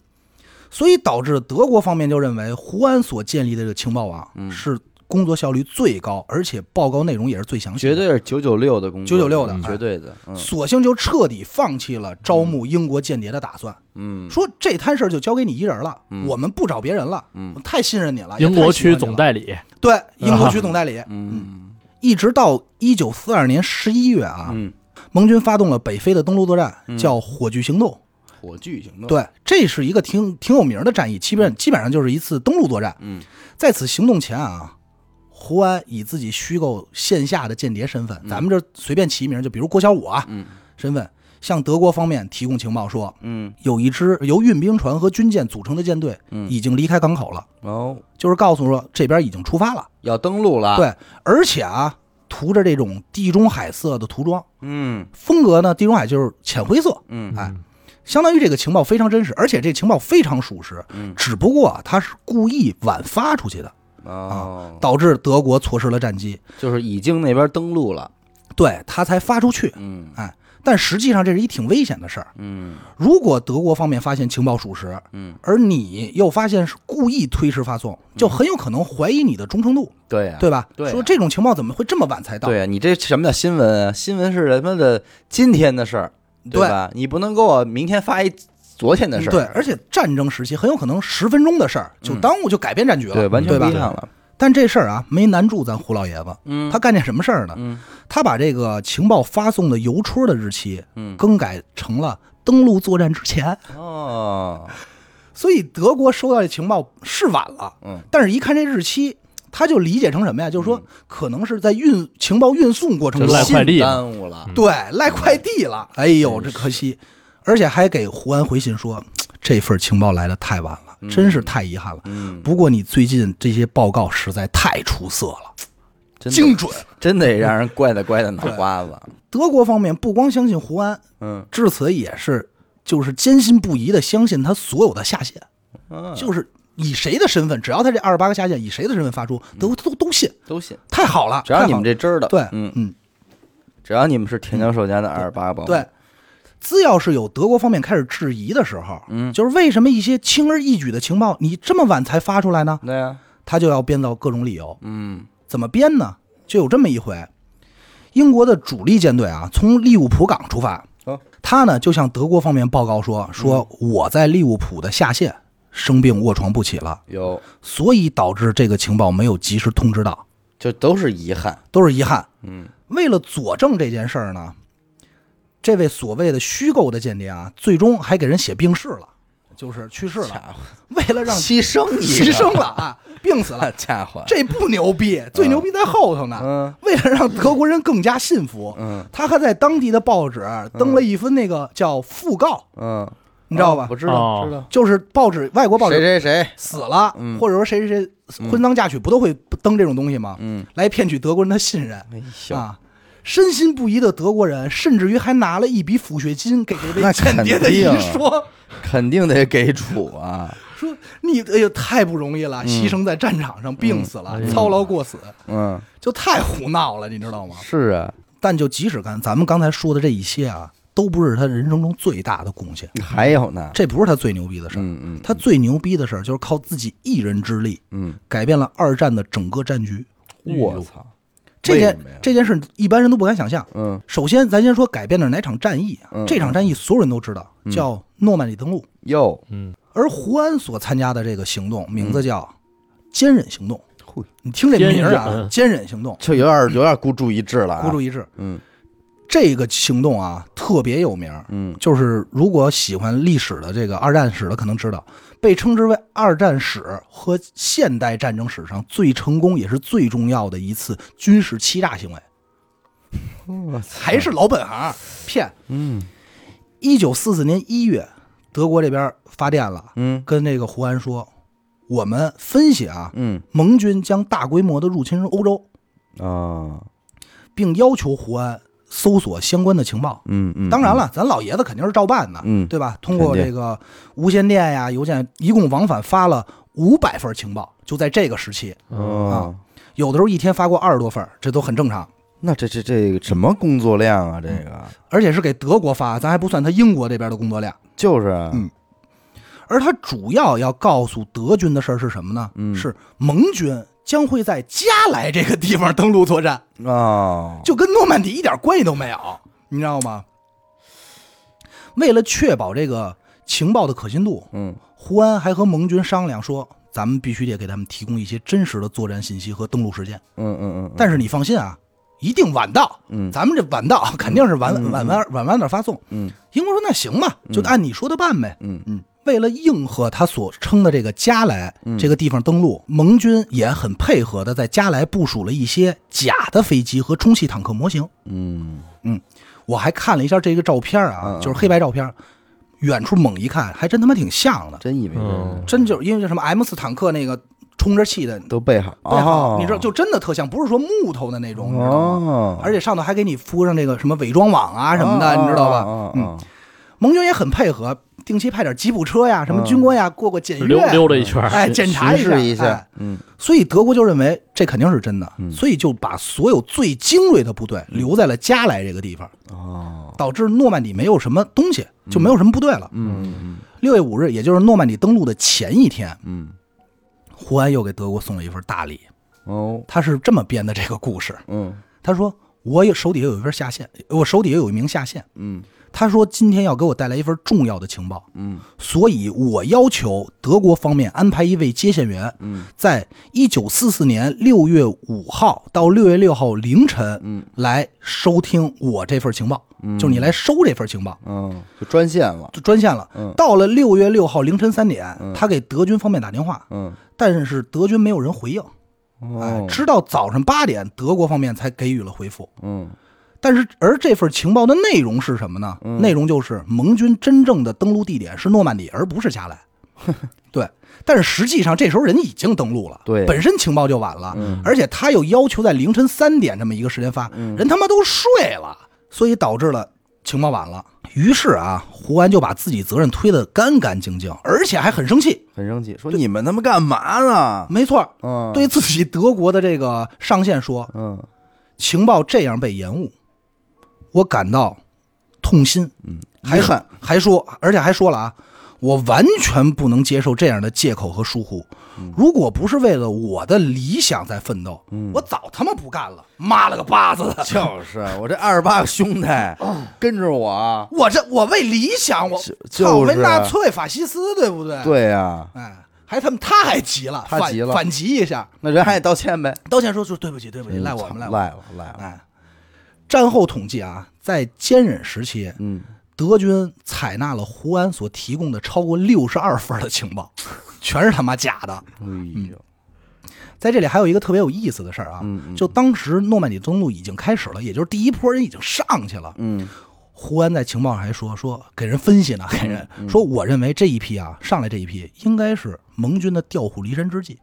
所以导致德国方面就认为胡安所建立的这个情报网嗯是工作效率最高，而且报告内容也是最详细的，绝对是九九六的工作，九九六的嗯绝对的，嗯。索性就彻底放弃了招募英国间谍的打算，嗯，说这摊事儿就交给你一人了，嗯。我们不找别人了，嗯。我太信任你了。英国区总代理，对英国区总代理，嗯。一直到一九四二年十一月啊，嗯，盟军发动了北非的登陆作战，嗯。叫火炬行动。火炬行动，，对，这是一个挺挺有名的战役，基本基本上就是一次登陆作战。嗯。在此行动前啊，胡安以自己虚构线下的间谍身份，咱们这随便起一名，就比如郭小五啊，嗯。身份向德国方面提供情报说，嗯。有一支由运兵船和军舰组成的舰队嗯，已经离开港口了，哦，就是告诉说这边已经出发了。要登陆了，，对，而且啊，涂着这种地中海色的涂装，嗯。风格呢，地中海就是浅灰色，嗯哎，相当于这个情报非常真实，而且这情报非常属实。嗯，只不过他，是故意晚发出去的，哦，导致德国错失了战机，就是已经那边登陆了，对他才发出去。嗯哎，但实际上这是一挺危险的事儿。嗯如果德国方面发现情报属实，嗯，而你又发现是故意推迟发送，就很有可能怀疑你的忠诚度，对呀，对吧？对啊说这种情报怎么会这么晚才到？对呀，你这什么叫新闻啊？新闻是他妈的今天的事儿，对吧？你不能给我明天发一昨天的事儿，嗯对，而且战争时期很有可能十分钟的事儿就耽误，就改变战局了，对，完全不一？样了，但这事儿啊，没难住咱胡老爷子。嗯，他干件什么事儿呢？嗯。他把这个情报发送的邮戳的日期嗯。更改成了登陆作战之前，哦，所以德国收到这情报是晚了，嗯。但是一看这日期，他就理解成什么呀？就是说可能是在运情报运送过程中就赖快递耽误了，对赖快递了。哎呦，这可惜，而且还给胡安回信说，这份情报来的太晚了，真是太遗憾了。嗯，不过你最近这些报告实在太出色了，精准。真得让人乖的乖的脑瓜子，德国方面不光相信胡安，嗯。至此也是就是坚信不疑的相信他所有的下线，嗯，就是以谁的身份，只要他这二十八个下线以谁的身份发出，都都都信，都信，太好了，只要你们这真的，对，嗯，嗯，只要你们是田教授家的二十八个保，对。只要是有德国方面开始质疑的时候，嗯。就是为什么一些轻而易举的情报你这么晚才发出来呢？对呀，他就要编造各种理由，嗯。怎么编呢？就有这么一回，英国的主力舰队啊，从利物浦港出发，哦。他呢就向德国方面报告说，说我在利物浦的下线生病卧床不起了，有，所以导致这个情报没有及时通知到，就都是遗憾，都是遗憾。嗯。为了佐证这件事儿呢，这位所谓的虚构的间谍啊，最终还给人写病逝了，就是去世了。为了让牺牲牺牲了啊，病死了，家伙，这不牛逼，最牛逼在后头呢。嗯为了让德国人更加信服，嗯他还在当地的报纸登了一份那个叫讣告，嗯，你知道吧哦我？知道哦知道，就是报纸外国报纸谁谁谁，死了，嗯或者说谁谁谁婚丧嫁娶，不都会登这种东西吗？嗯，来骗取德国人的信任啊！深信不疑的德国人，甚至于还拿了一笔抚恤金给这位那间谍的一说，肯定得给主啊，说你哎呦太不容易了，嗯。牺牲在战场上，病死了嗯，操劳过死，嗯，就太胡闹了，你知道吗？是啊，但就即使干咱们刚才说的这一些啊，都不是他人生中最大的贡献，还有呢，这不是他最牛逼的事儿。嗯嗯，他最牛逼的事儿就是靠自己一人之力嗯，改变了二战的整个战局。我操，这件这件事一般人都不敢想象。嗯首先，咱先说改变的哪场战役啊？嗯这场战役所有人都知道，叫诺曼底登陆。哟，嗯，而胡安所参加的这个行动名字叫坚忍行动。嘿你听这名儿啊，坚忍坚忍行动，就有点有点孤注一掷了啊，孤注一掷。嗯这个行动啊特别有名，嗯。就是如果喜欢历史的这个二战史的可能知道，被称之为二战史和现代战争史上最成功也是最重要的一次军事欺诈行为，还是老本行骗。嗯。一九四四年一月，德国这边发电了，嗯。跟那个胡安说，我们分析啊，嗯。盟军将大规模的入侵欧洲，啊并要求胡安搜索相关的情报。嗯嗯，当然了，咱老爷子肯定是照办的，嗯对吧？通过这个无线电呀、邮件，一共往返发了五百份情报，就在这个时期，哦，有的时候一天发过二十多份，这都很正常。那这这这个什么工作量啊？这个而且是给德国发，咱还不算他英国这边的工作量。就是啊嗯而他主要要告诉德军的事儿是什么呢？嗯是盟军将会在加莱这个地方登陆作战，啊，就跟诺曼底一点关系都没有，你知道吗？为了确保这个情报的可信度，嗯胡安还和盟军商量说，咱们必须得给他们提供一些真实的作战信息和登陆时间。嗯嗯嗯，但是你放心啊，一定晚到。嗯咱们这晚到肯定是晚晚晚晚晚点发送。嗯英国说那行吧，就按你说的办呗。嗯嗯，为了应和他所称的这个加莱嗯。这个地方登陆，盟军也很配合的在加莱部署了一些假的飞机和充气坦克模型。嗯。我还看了一下这个照片啊嗯，嗯。就是黑白照片，远处猛一看，还真他妈挺像的，真以为嗯。真就是因为什么 M 四坦克那个充着气的都备好，备好，哦。你知道，就真的特像，不是说木头的那种，你知道吗？哦，而且上头还给你敷上这个什么伪装网啊什么的，哦你知道吧？哦嗯，盟军也很配合，定期派点吉普车呀，什么嗯军官呀，过过检溜阅，溜达一圈，哎，检查一下一下哎，嗯。所以德国就认为这肯定是真的，嗯。所以就把所有最精锐的部队留在了加莱这个地方，哦，导致诺曼底没有什么东西，就没有什么部队了。嗯嗯六月五日，也就是诺曼底登陆的前一天，嗯。胡安又给德国送了一份大礼。哦。他是这么编的这个故事，嗯。他说我有手底下有一份下线，我手底下有一名下线，嗯他说今天要给我带来一份重要的情报，嗯。所以我要求德国方面安排一位接线员，嗯。在一九四四年六月五号到六月六号凌晨嗯。来收听我这份情报，嗯，就是你来收这份情报。嗯，就专线了，就专线了，嗯。到了六月六号凌晨三点，嗯。他给德军方面打电话，嗯。但是德军没有人回应，哎哦，，直到早上八点，德国方面才给予了回复。嗯但是，而这份情报的内容是什么呢？嗯内容就是盟军真正的登陆地点是诺曼底，而不是加莱。对，但是实际上这时候人已经登陆了，对本身情报就晚了，嗯而且他又要求在凌晨三点这么一个时间发，嗯人他妈都睡了，所以导致了情报晚了。于是啊，胡安就把自己责任推得干干净净，而且还很生气。很生气，说你们他妈干嘛呢？没错，嗯，对自己德国的这个上线说，嗯情报这样被延误，我感到痛心。嗯，还遗憾，还说，而且还说了啊，我完全不能接受这样的借口和疏忽。如果不是为了我的理想在奋斗，嗯我早他妈不干了。妈了个巴子的！就是我这二十八个兄弟跟着我，我这我为理想，我就操，就是为纳粹法西斯，对不对？，对呀，哎，还他们他还急了，反他急了反击一下，那人还得道歉呗，道歉说说对不起，对不起，赖我们，赖我。赖我哎，战后统计啊，在坚忍时期，嗯，德军采纳了胡安所提供的超过六十二份的情报，全是他妈假的。哎呦，在这里还有一个特别有意思的事儿啊，就当时诺曼底登陆已经开始了，也就是第一波人已经上去了。嗯。胡安在情报上还说说给人分析呢，给人嗯。说，我认为这一批啊上来这一批应该是盟军的调虎离山之计，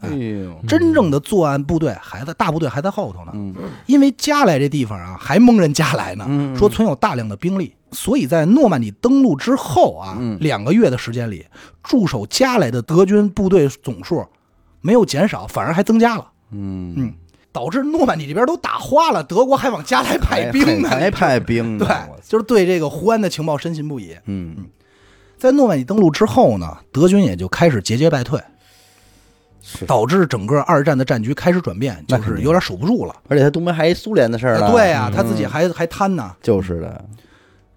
哎呦，真正的作案部队还在大部队还在后头呢。嗯。因为加莱这地方啊还蒙人加来呢，嗯说存有大量的兵力，所以在诺曼底登陆之后啊，嗯。两个月的时间里，驻守加莱的德军部队总数没有减少，反而还增加了。嗯。嗯，导致诺曼底这边都打花了，德国还往加莱派兵呢，还还派兵呢，对就是对这个胡安的情报深信不疑。嗯。在诺曼底登陆之后呢，德军也就开始节节败退，是，导致整个二战的战局开始转变，就是有点守不住了。而且他东边还一苏联的事儿呢，对呀、嗯。他自己还还贪呢。就是的，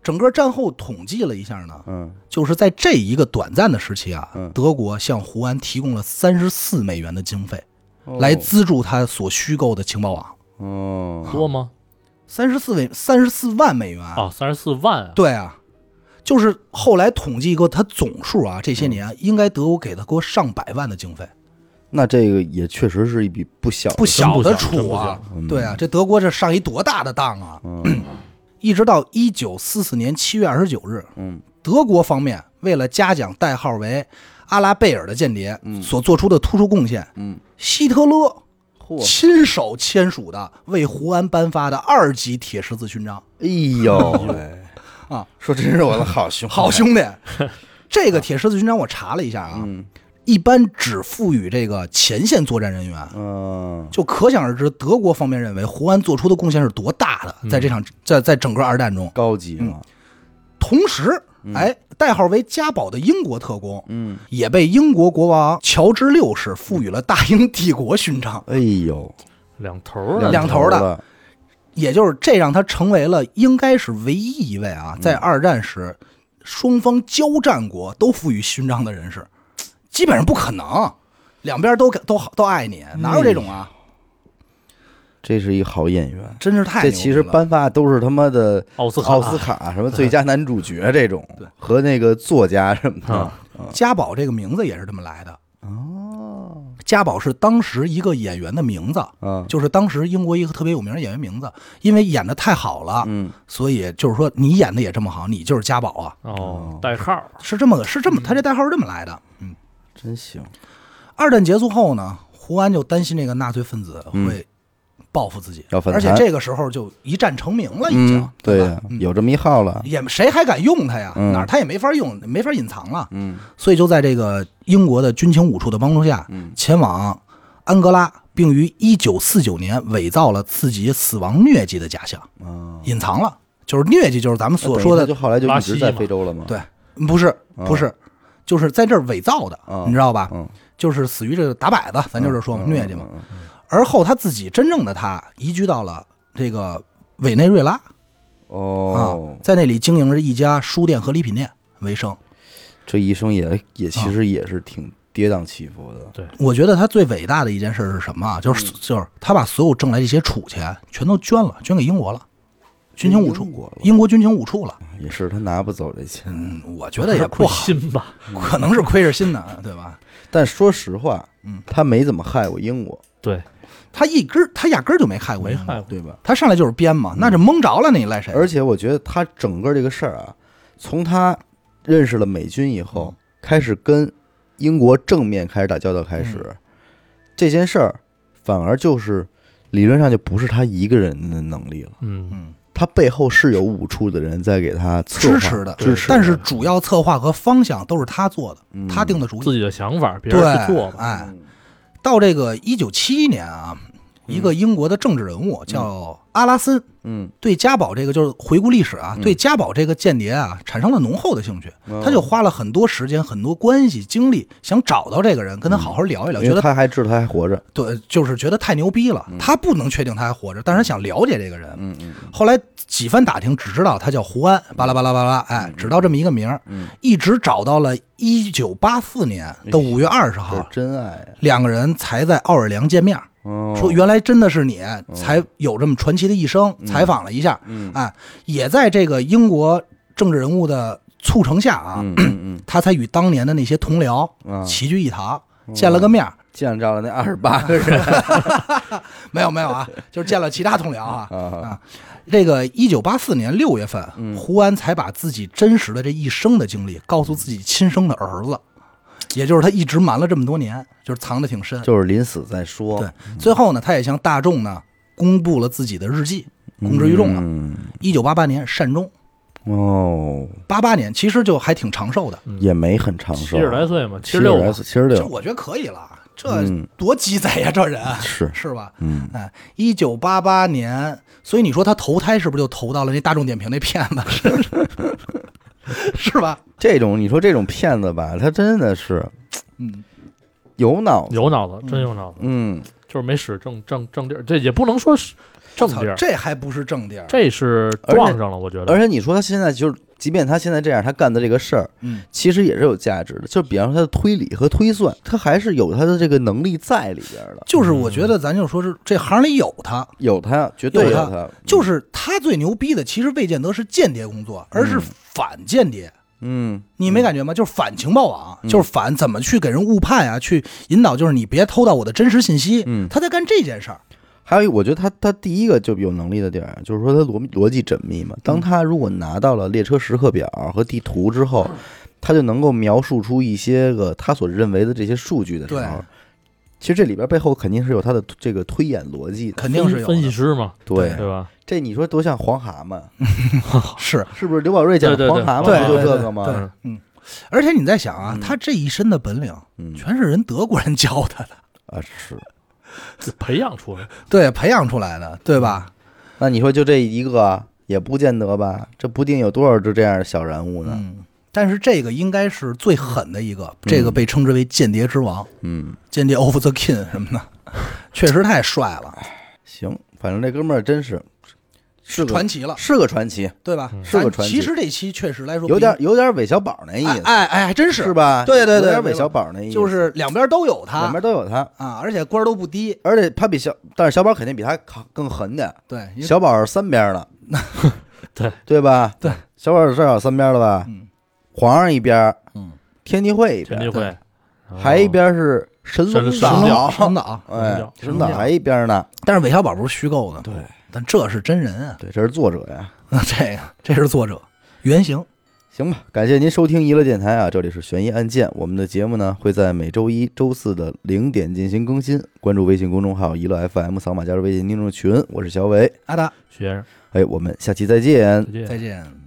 整个战后统计了一下呢，嗯。就是在这一个短暂的时期啊，嗯。德国向胡安提供了三十四美元的经费，哦。来资助他所虚构的情报网。哦，多吗？三十四美三十四万美元。啊，三十四万啊，对啊，就是后来统计过他总数啊，这些年应该德国给他过上百万的经费，那这个也确实是一笔不小的不小的真不小真不处啊对啊，这德国这上一多大的当啊！嗯 一直到一九四四年七月二十九日，嗯德国方面为了嘉奖代号为阿拉贝尔的间谍所做出的突出贡献，嗯，希特勒，亲手签署的为胡安颁发的二级铁十字勋章。哎呦喂啊，说真是我的好兄好兄弟，这个铁十字勋章我查了一下啊，嗯一般只赋予这个前线作战人员。嗯。就可想而知，德国方面认为胡安做出的贡献是多大的，在这场在在整个二战中。高级了，同时，哎，代号为家宝的英国特工嗯，也被英国国王乔治六世赋予了大英帝国勋章，哎呦，两头儿的两头的的，也就是这让他成为了应该是唯一一位啊，在二战时双方交战国都赋予勋章的人士，基本上不可能，两边都都都爱你，哪有这种啊？这是一好演员。真是太这其实颁发都是他妈的奥斯卡。奥斯卡什么最佳男主角 这种，对和那个作家什么的。啊，家宝这个名字也是这么来的。哦，家宝是当时一个演员的名字，嗯，就是当时英国一个特别有名的演员名字，因为演的太好了，嗯，所以就是说你演的也这么好，你就是家宝啊，哦，代号。是这么个是这么，他这代号是这么来的。嗯，真行，二战结束后呢，胡安就担心这个纳粹分子嗯会报复自己，要反而且这个时候就一战成名了，已经，嗯，对吧呀，有这么一号了，也谁还敢用他呀？嗯哪儿他也没法用，没法隐藏了。嗯所以就在这个英国的军情五处的帮助下，嗯前往安哥拉，并于一九四九年伪造了自己死亡疟疾的假象，啊，隐藏了。就是疟疾，就是咱们所说的，就后来就一直在非洲了吗？对，不是不是，就是在这儿伪造的，啊你知道吧？嗯，就是死于这个打摆子，咱就是说疟疾嘛。而后他自己真正的他移居到了这个委内瑞拉啊哦，，在那里经营着一家书店和礼品店为生。这一生也也啊其实也是挺跌宕起伏的，对我觉得他最伟大的一件事是什么啊？就是就是他把所有挣来这些储钱全都捐了，捐给英国了，军情五处英国了，英国军情五处了。也是他拿不走这钱。嗯，我觉得也不好，心吧？可能是亏着心呢，对吧？但说实话，嗯，他没怎么害过英国，对，他一根儿他压根儿就没害过英国，没害过。对吧？他上来就是编嘛，那这蒙着了，你赖谁？而且我觉得他整个这个事儿啊，从他认识了美军以后，开始跟英国正面开始打交道开始，这件事儿反而就是理论上就不是他一个人的能力了，嗯，嗯，他背后是有五处的人在给他支持的，支持，但是主要策划和方向都是他做的，嗯他定的主意。自己的想法，别人去对做，吧。哎，到这个一九七一年啊，一个英国的政治人物叫阿拉森，嗯。对家宝这个就是回顾历史啊，对家宝这个间谍啊产生了浓厚的兴趣，哦。他就花了很多时间、很多关系、精力，想找到这个人，跟他好好聊一聊，觉得他还知道他还活着，对，就是觉得太牛逼了。他不能确定他还活着，但是想了解这个人。嗯嗯后来几番打听，只知道他叫胡安，巴拉巴拉巴拉，哎，知道这么一个名一直找到了一九八四年的五月二十号，真爱啊，两个人才在奥尔良见面。哦，说原来真的是你，才有这么传奇的一生。采访了一下，嗯哎，也在这个英国政治人物的促成下啊，他才与当年的那些同僚齐聚一堂，见了个面。见着了那二十八个人 没有没有啊，就是见了其他同僚啊。啊，啊，这个一九八四年六月份，嗯胡安才把自己真实的这一生的经历告诉自己亲生的儿子，也就是他一直瞒了这么多年，就是藏得挺深。就是临死再说，对，最后呢，他也向大众呢公布了自己的日记，公之于众了。嗯。一九八八年善终，哦，八八年其实就还挺长寿的，也没很长寿，七十来岁嘛，七七十六七十六，这我觉得可以了。这嗯。多鸡贼呀，这人。是，是吧？嗯，哎，一九八八年，所以你说他投胎是不是就投到了那大众点评那骗子？是吧？这种你说这种骗子吧，他真的是嗯，有脑子，有脑子，真有脑子，嗯，就是没使正正正地儿。这也不能说是正地儿，这还不是正地儿。这是撞上了，我觉得。而且你说他现在就是，即便他现在这样，他干的这个事儿，嗯，其实也是有价值的。就比方说他的推理和推算，他还是有他的这个能力在里边的。就是我觉得咱就说是这行里有他，有他，绝对有他有他。就是他最牛逼的，其实未见得是间谍工作，而是嗯反间谍。嗯，你没感觉吗？就是反情报网，嗯就是反怎么去给人误判啊，去引导，就是你别偷到我的真实信息。嗯他在干这件事儿。还有一，我觉得他他第一个就有能力的地儿，就是说他逻逻辑缜密嘛。嗯当他如果拿到了列车时刻表和地图之后，他就能够描述出一些个他所认为的这些数据的时候，其实这里边背后肯定是有他的这个推演逻辑的。肯定是有的分析师嘛，对，对吧？这你说多像黄蛤蟆，是，是不是？刘宝瑞讲黄蛤蟆不就这个吗？对嗯。而且你在想啊，嗯他这一身的本领嗯全是人德国人教他的，啊是。培养出来，对，培养出来的，对吧？那你说就这一个也不见得吧？这不定有多少只这样的小人物呢？嗯。但是这个应该是最狠的一个，这个被称之为间谍之王、嗯，间谍 of the king 什么的，确实太帅了，行，反正这哥们儿真是是个传奇了，是个传奇，对吧？嗯。是个传奇。其实这期确实来说有点有点韦小宝那意思，哎哎哎，还真是。是？吧？对对对有点韦小宝那意思，就是两边都有他。两边都有他，啊，而且官儿都不低，而且他比小，但是小宝肯定比他更更狠点。对，小宝是三边的，对 对吧？对，小宝是至少三边了吧？嗯皇上一边，嗯，天地会一边，天地会，还一边是神龙神神岛，神岛，哎，神神龙岛还一边呢。但是韦小宝不是虚构的，对，但这是真人啊，对，这是作者呀。那这个这是作者原型，行吧，感谢您收听娱乐电台啊，这里是悬疑案件。我们的节目呢会在每周一周四的零点进行更新，关注微信公众号“娱乐 FM”，扫码加入微信听众群。我是小伟，阿达，学生，哎，我们下期再见再见再。见。